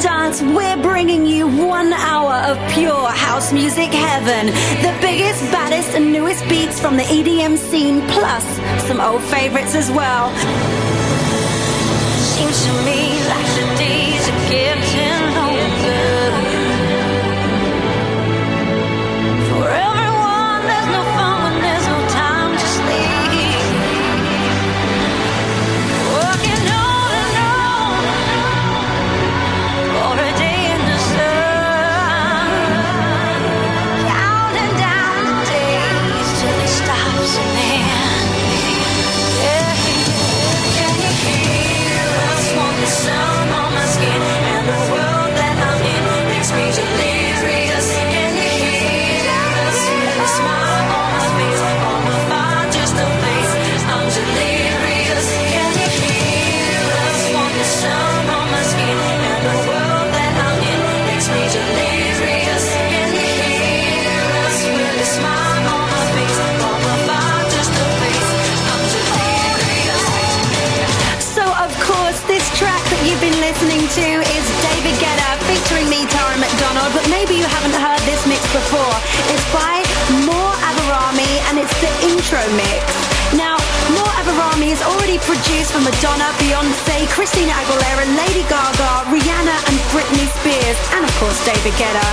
Dance, we're bringing you one hour of pure house music heaven. The biggest, baddest, and newest beats from the EDM scene, plus some old favorites as well. Seems to me like the days featuring me, Tara McDonald, but maybe you haven't heard this mix before. It's by More Avarami and it's the intro mix. Now, More Avarami is already produced for Madonna, Beyonce, Christina Aguilera, Lady Gaga, Rihanna and Britney Spears, and of course David Guetta.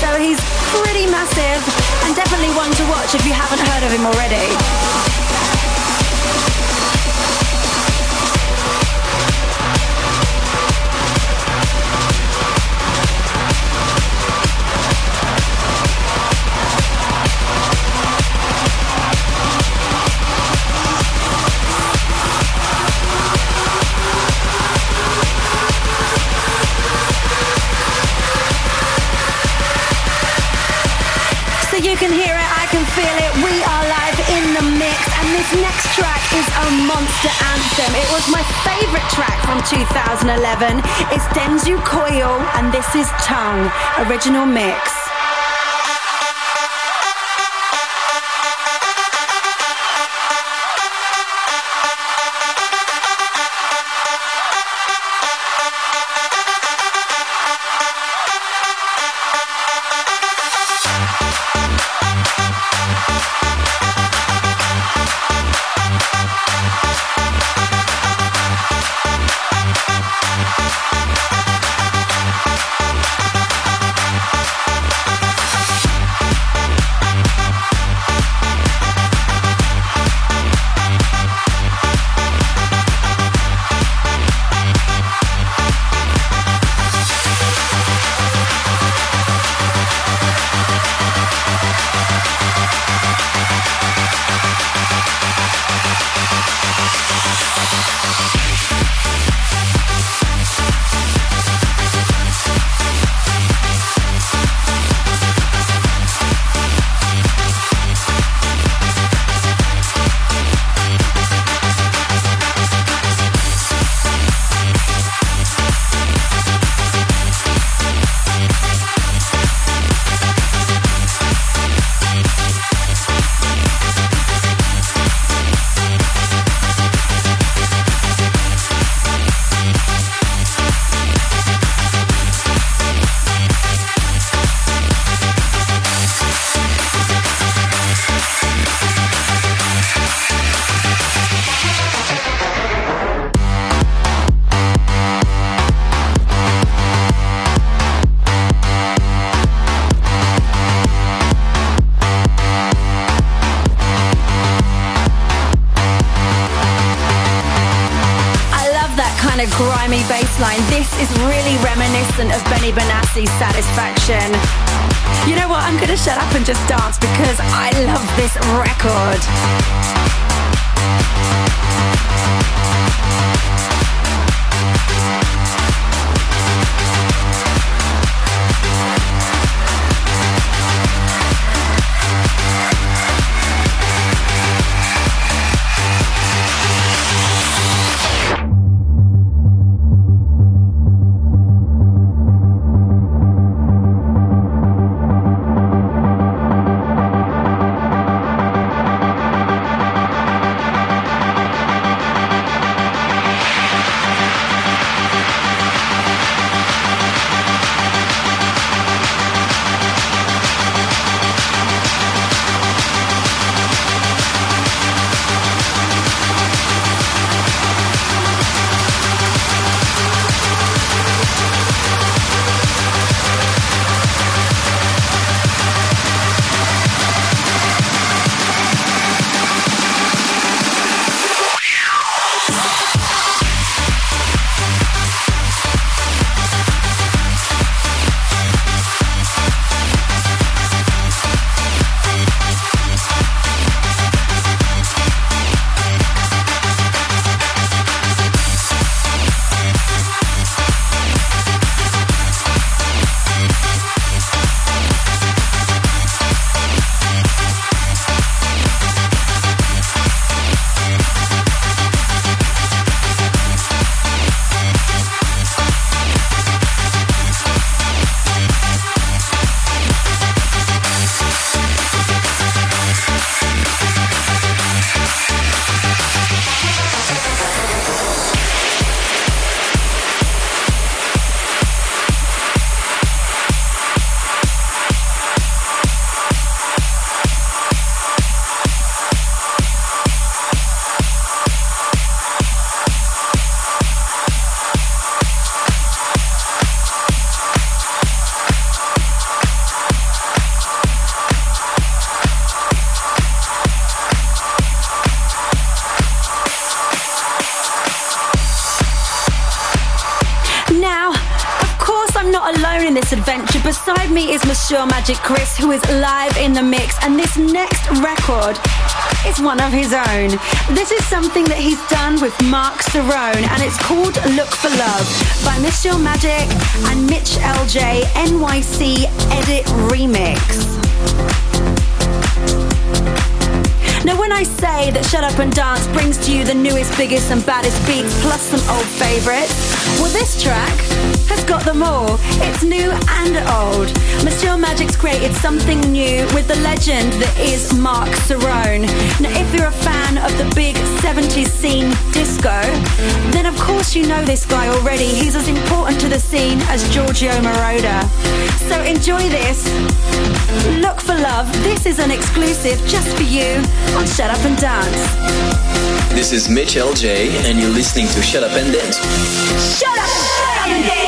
So he's pretty massive and definitely one to watch if you haven't heard of him already. It was my favorite track from 2011. It's Denzu Koyo, and this is Tongue, original mix. One of his own. This is something that he's done with Marc Cerrone, and it's called Look for Love by Monsieur Magic and Mitch LJ NYC Edit Remix. Now, when I say that Shut Up and Dance brings to you the newest, biggest, and baddest beats, plus some old favourites, well, this track has got them all. It's new and old. Monsieur Magic's created something new with the legend that is Marc Cerrone. Now, if you're a fan of the big 70s scene disco, then of course you know this guy already. He's as important to the scene as Giorgio Moroder. So enjoy this. Look for love. This is an exclusive just for you on Shut Up and Dance. This is Mitch LJ, and you're listening to Shut Up and Dance. Shut up, shut up and dance.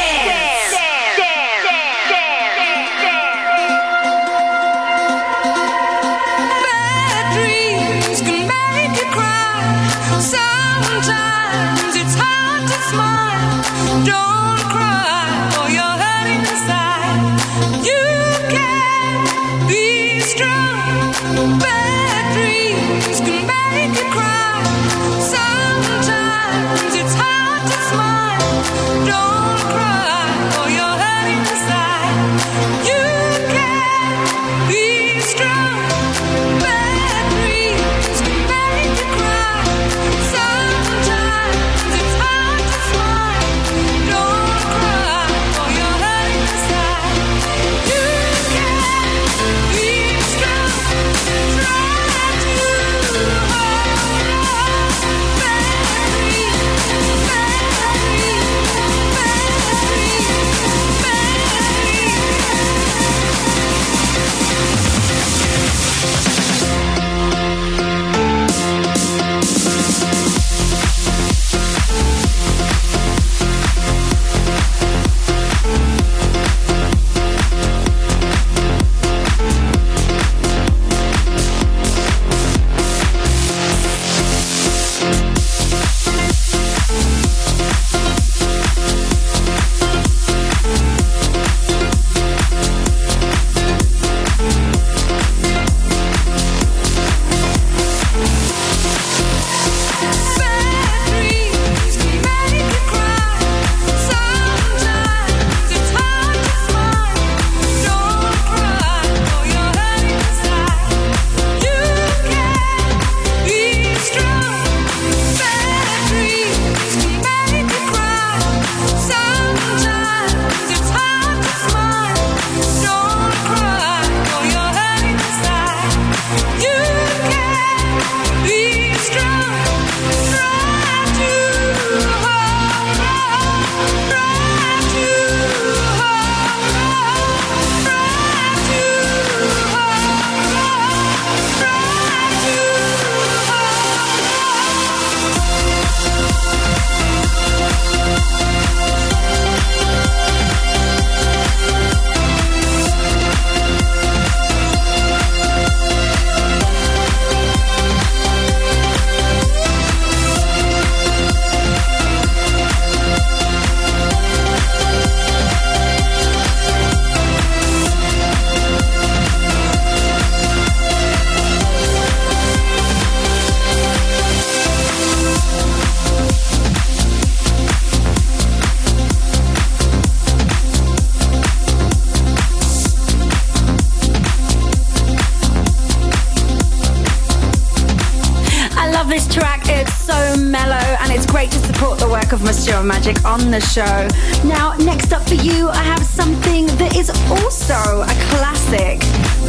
The show. Now, next up for you, I have something that is also a classic,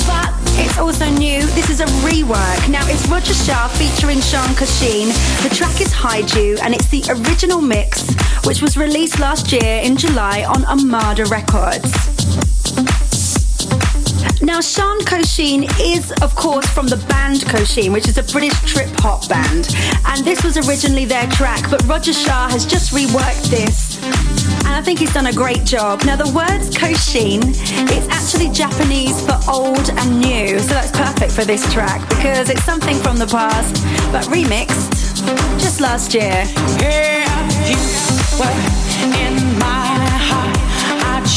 but it's also new. This is a rework. Now, it's Roger Shah featuring Sian Kosheen. The track is Hide U and it's the original mix, which was released last year in July on Armada Records. Now, Sian Kosheen is, of course, from the band Kosheen, which is a British trip hop band. And this was originally their track, but Roger Shah has just reworked this. And I think he's done a great job. Now, the words Kosheen, it's actually Japanese for old and new. So that's perfect for this track because it's something from the past, but remixed just last year. You were in my heart, I'd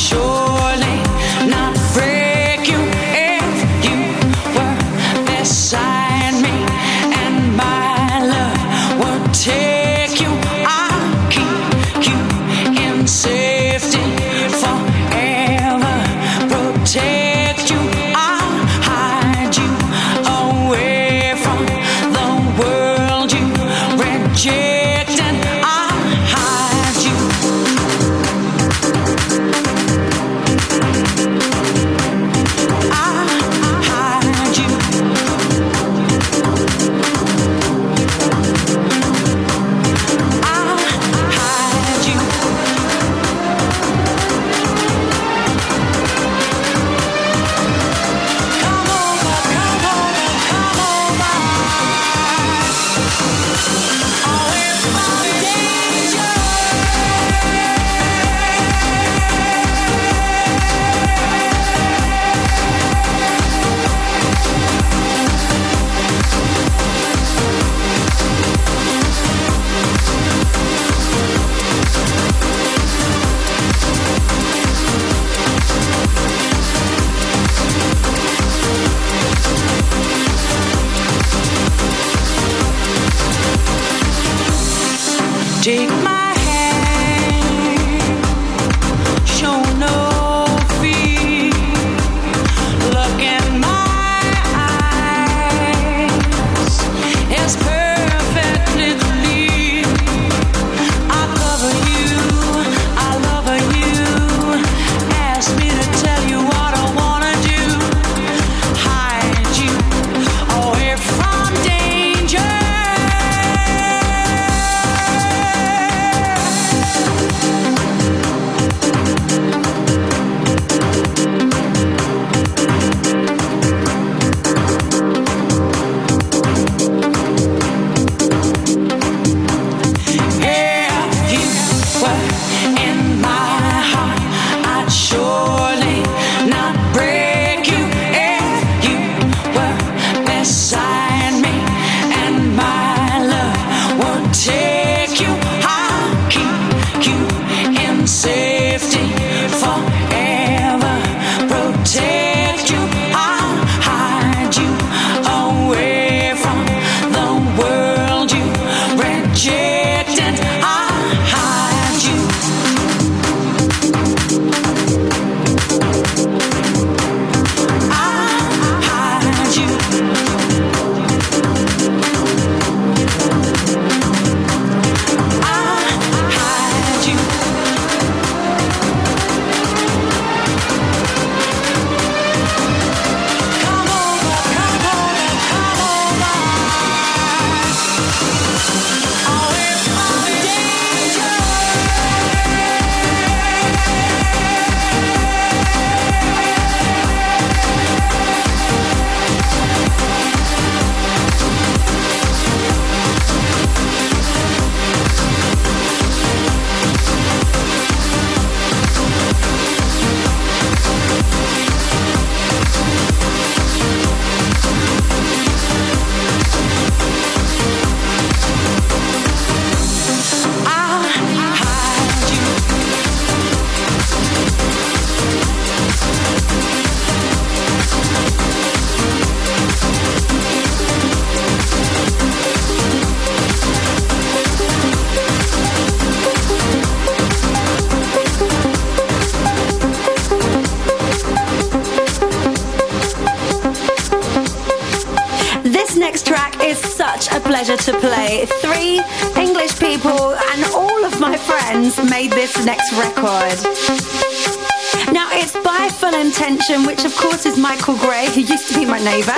Full Intention, which of course is Michael Gray, who used to be my neighbour,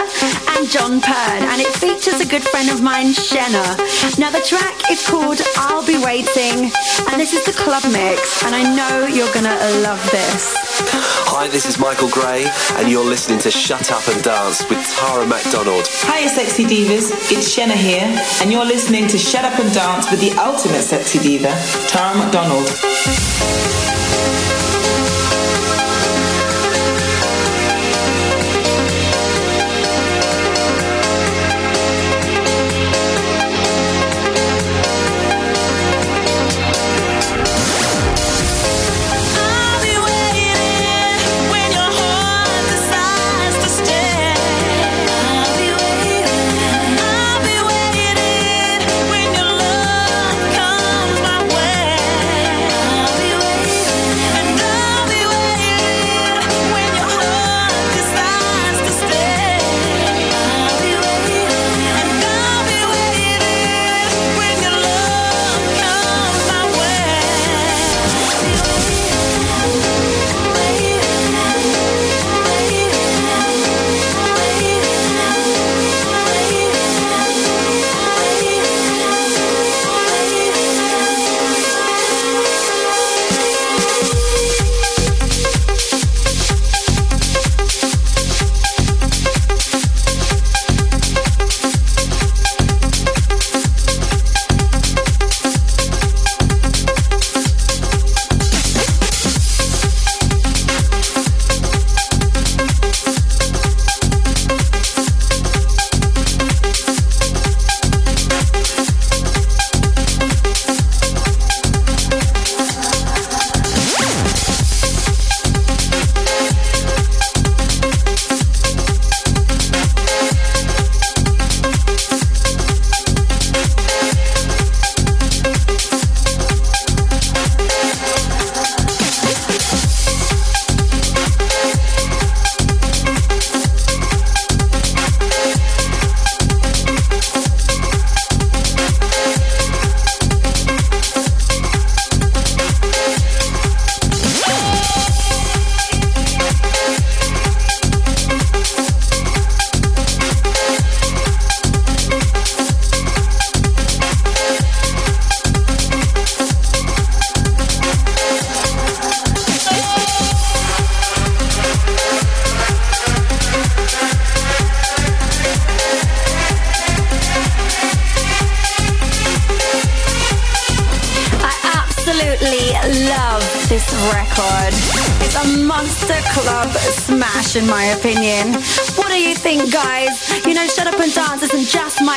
and Jon Pearn, and it features a good friend of mine, Shena. Now the track is called I'll Be Waiting, and this is the club mix, and I know you're gonna love this. Hi, this is Michael Gray, and you're listening to Shut Up and Dance with Tara McDonald. Hiya, sexy divas. It's Shena here, and you're listening to Shut Up and Dance with the ultimate sexy diva, Tara McDonald.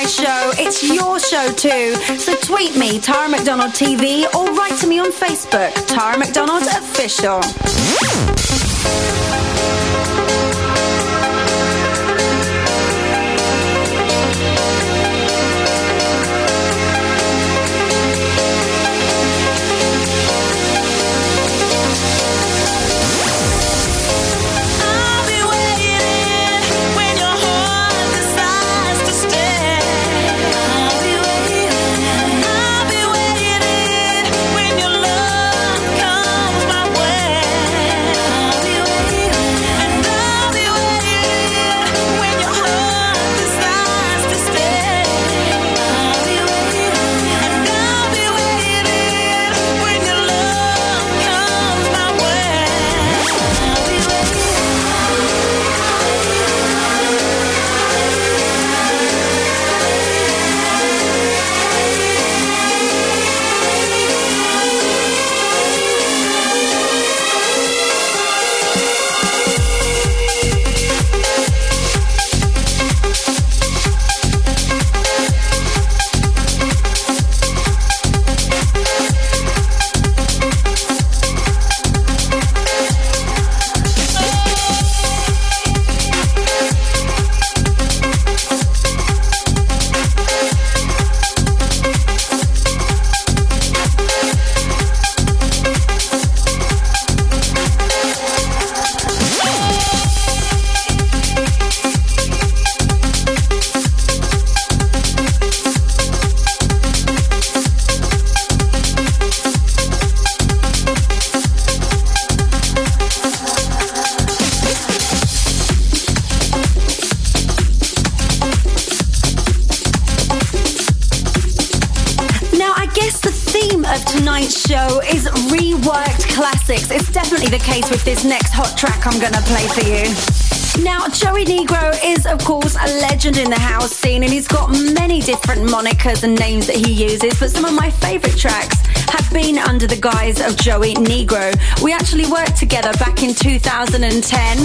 My show, it's your show too. So tweet me, Tara McDonald TV, or write to me on Facebook, Tara McDonald Official. Legend in the house scene, and he's got many different monikers and names that he uses. But some of my favorite tracks have been under the guise of Joey Negro. We actually worked together back in 2010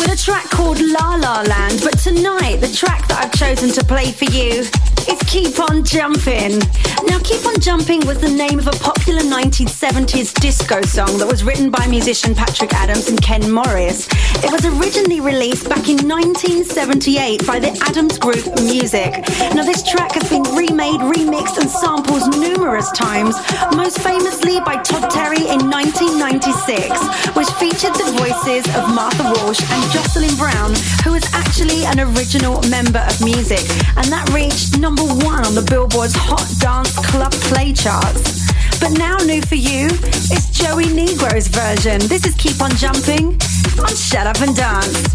with a track called La La Land. But tonight, the track that I've chosen to play for you is Keep On Jumping. Now, Keep On Jumping was the name of a popular 1970s disco song that was written by musician Patrick Adams and Ken Morris. It was originally released back in 1978 by the Adams Group Musique. Now, this track has been remade, remixed, and samples numerous times, most famously by Todd Terry in 1996, which featured the voices of Martha Wash and Jocelyn Brown, who was actually an original member of Musique, and that reached number one on the Billboard's Hot Dance Club Play charts. But now, new for you, is Joey Negro's version. This is Keep On Jumping on Shut Up and Dance.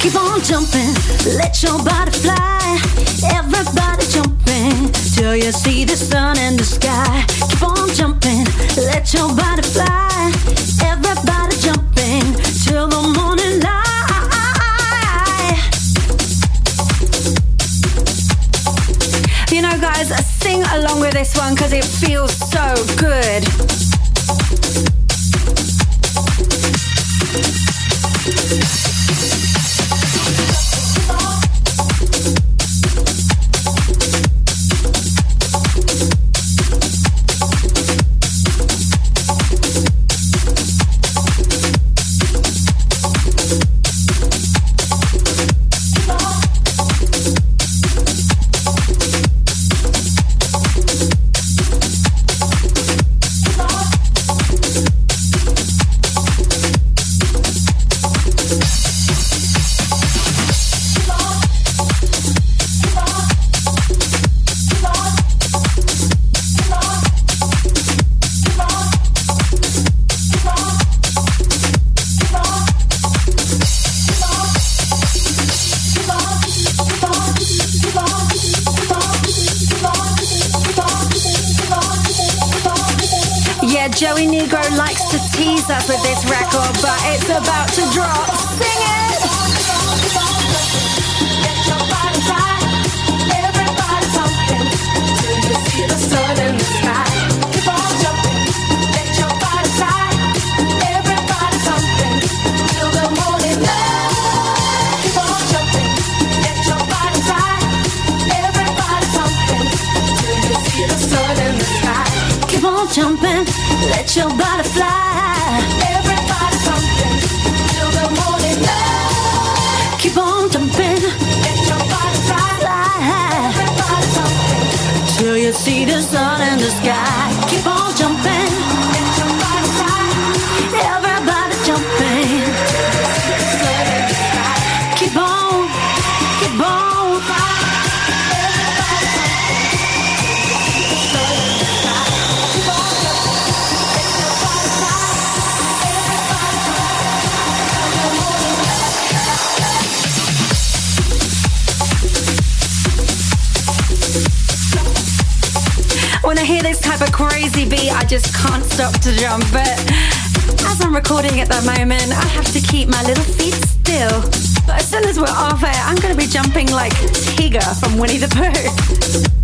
Keep on jumping, let your body fly. Till you see the sun in the sky. Keep on jumping, let your body fly. Everybody jumping till the morning light. You know, guys, sing along with this one because it feels so good. Let your I just can't stop to jump. But as I'm recording at the moment, I have to keep my little feet still. But as soon as we're off air, I'm going to be jumping like Tigger from Winnie the Pooh.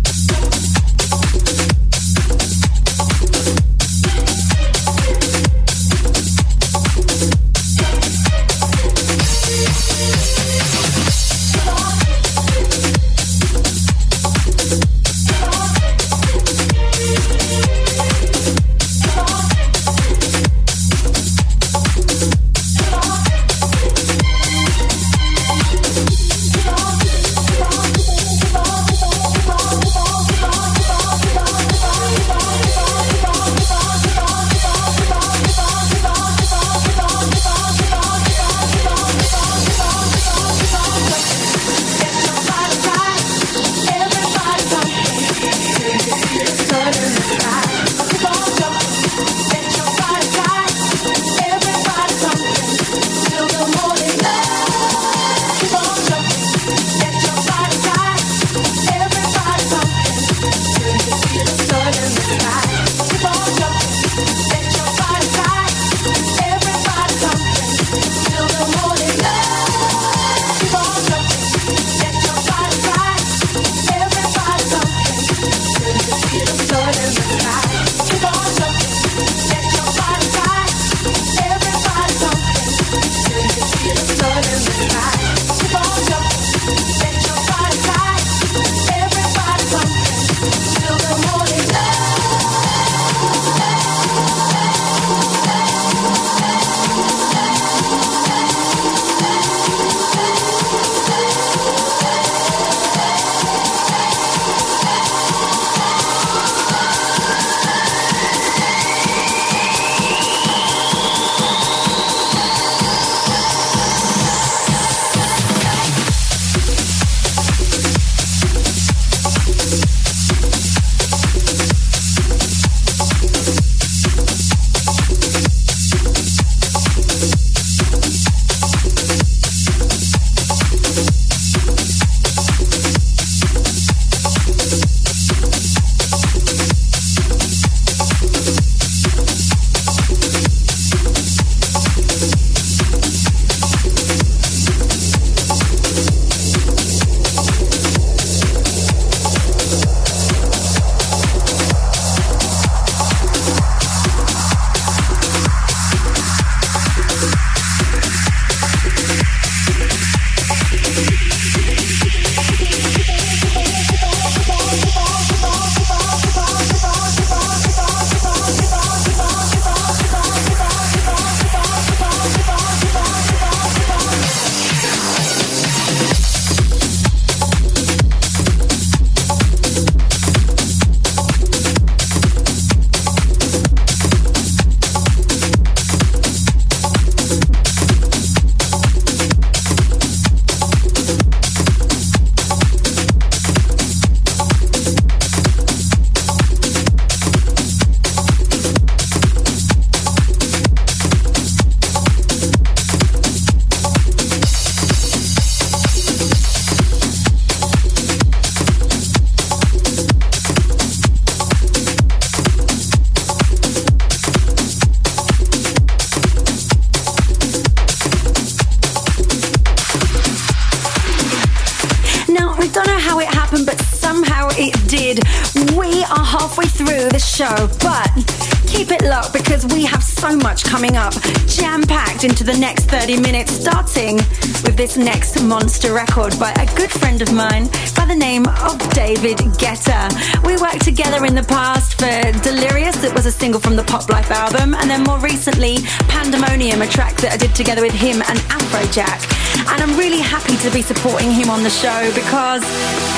Monster record by a good friend of mine by the name of David Guetta. We worked together in the past for Delirious, that was a single from the Pop Life album, and then more recently, Pandemonium, a track that I did together with him and Afrojack. And I'm really happy to be supporting him on the show because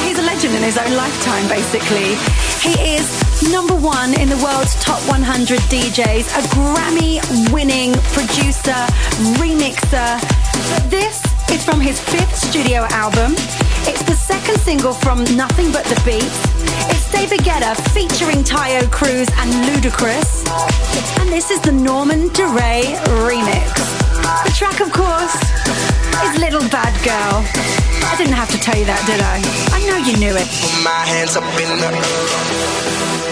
he's a legend in his own lifetime, basically. He is number one in the world's top 100 DJs, a Grammy winning producer, remixer. From his fifth studio album. It's the second single from Nothing But the Beat. It's David Guetta featuring Taio Cruz and Ludacris. And this is the Norman Doray remix. The track, of course, is Little Bad Girl. I didn't have to tell you that, did I? I know you knew it. Put my hands up in the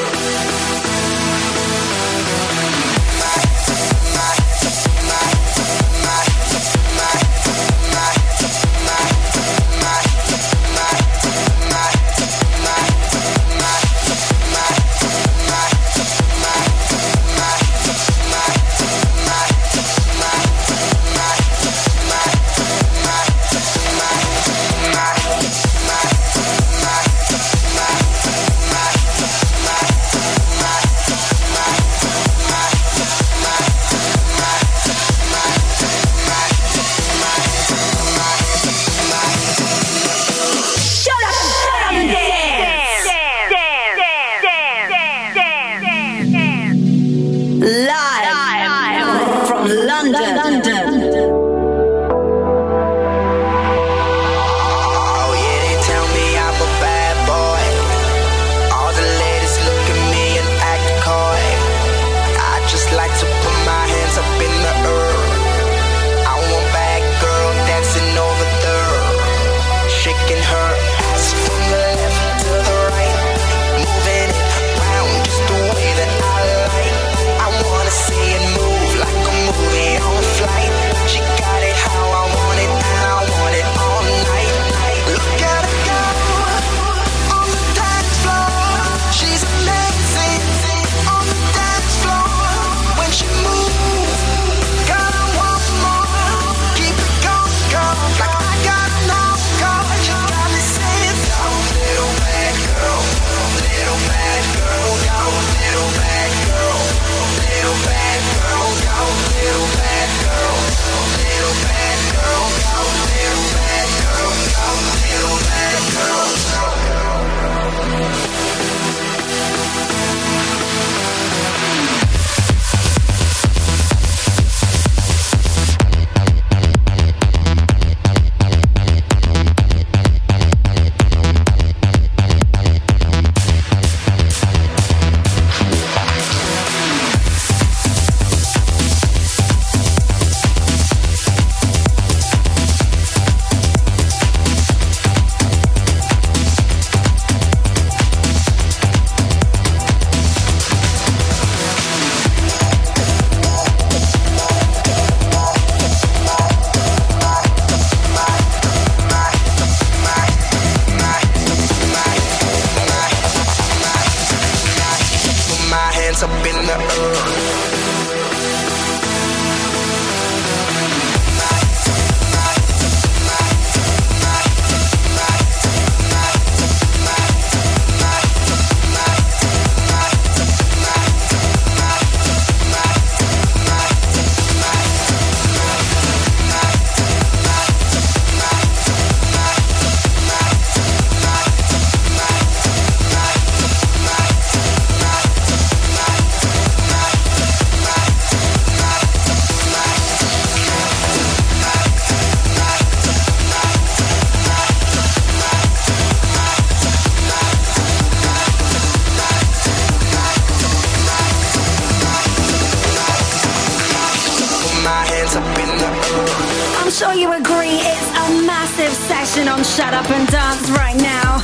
on Shut Up and Dance right now.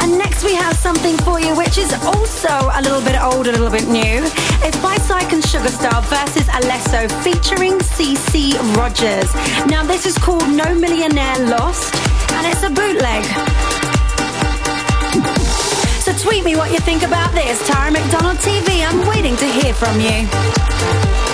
And next we have something for you which is also a little bit old, a little bit new. It's by Syke and Sugarstarr versus Alesso featuring CeCe Rogers. Now this is called No Millionaire Lost and it's a bootleg. So tweet me what you think about this. Tara McDonald TV, I'm waiting to hear from you.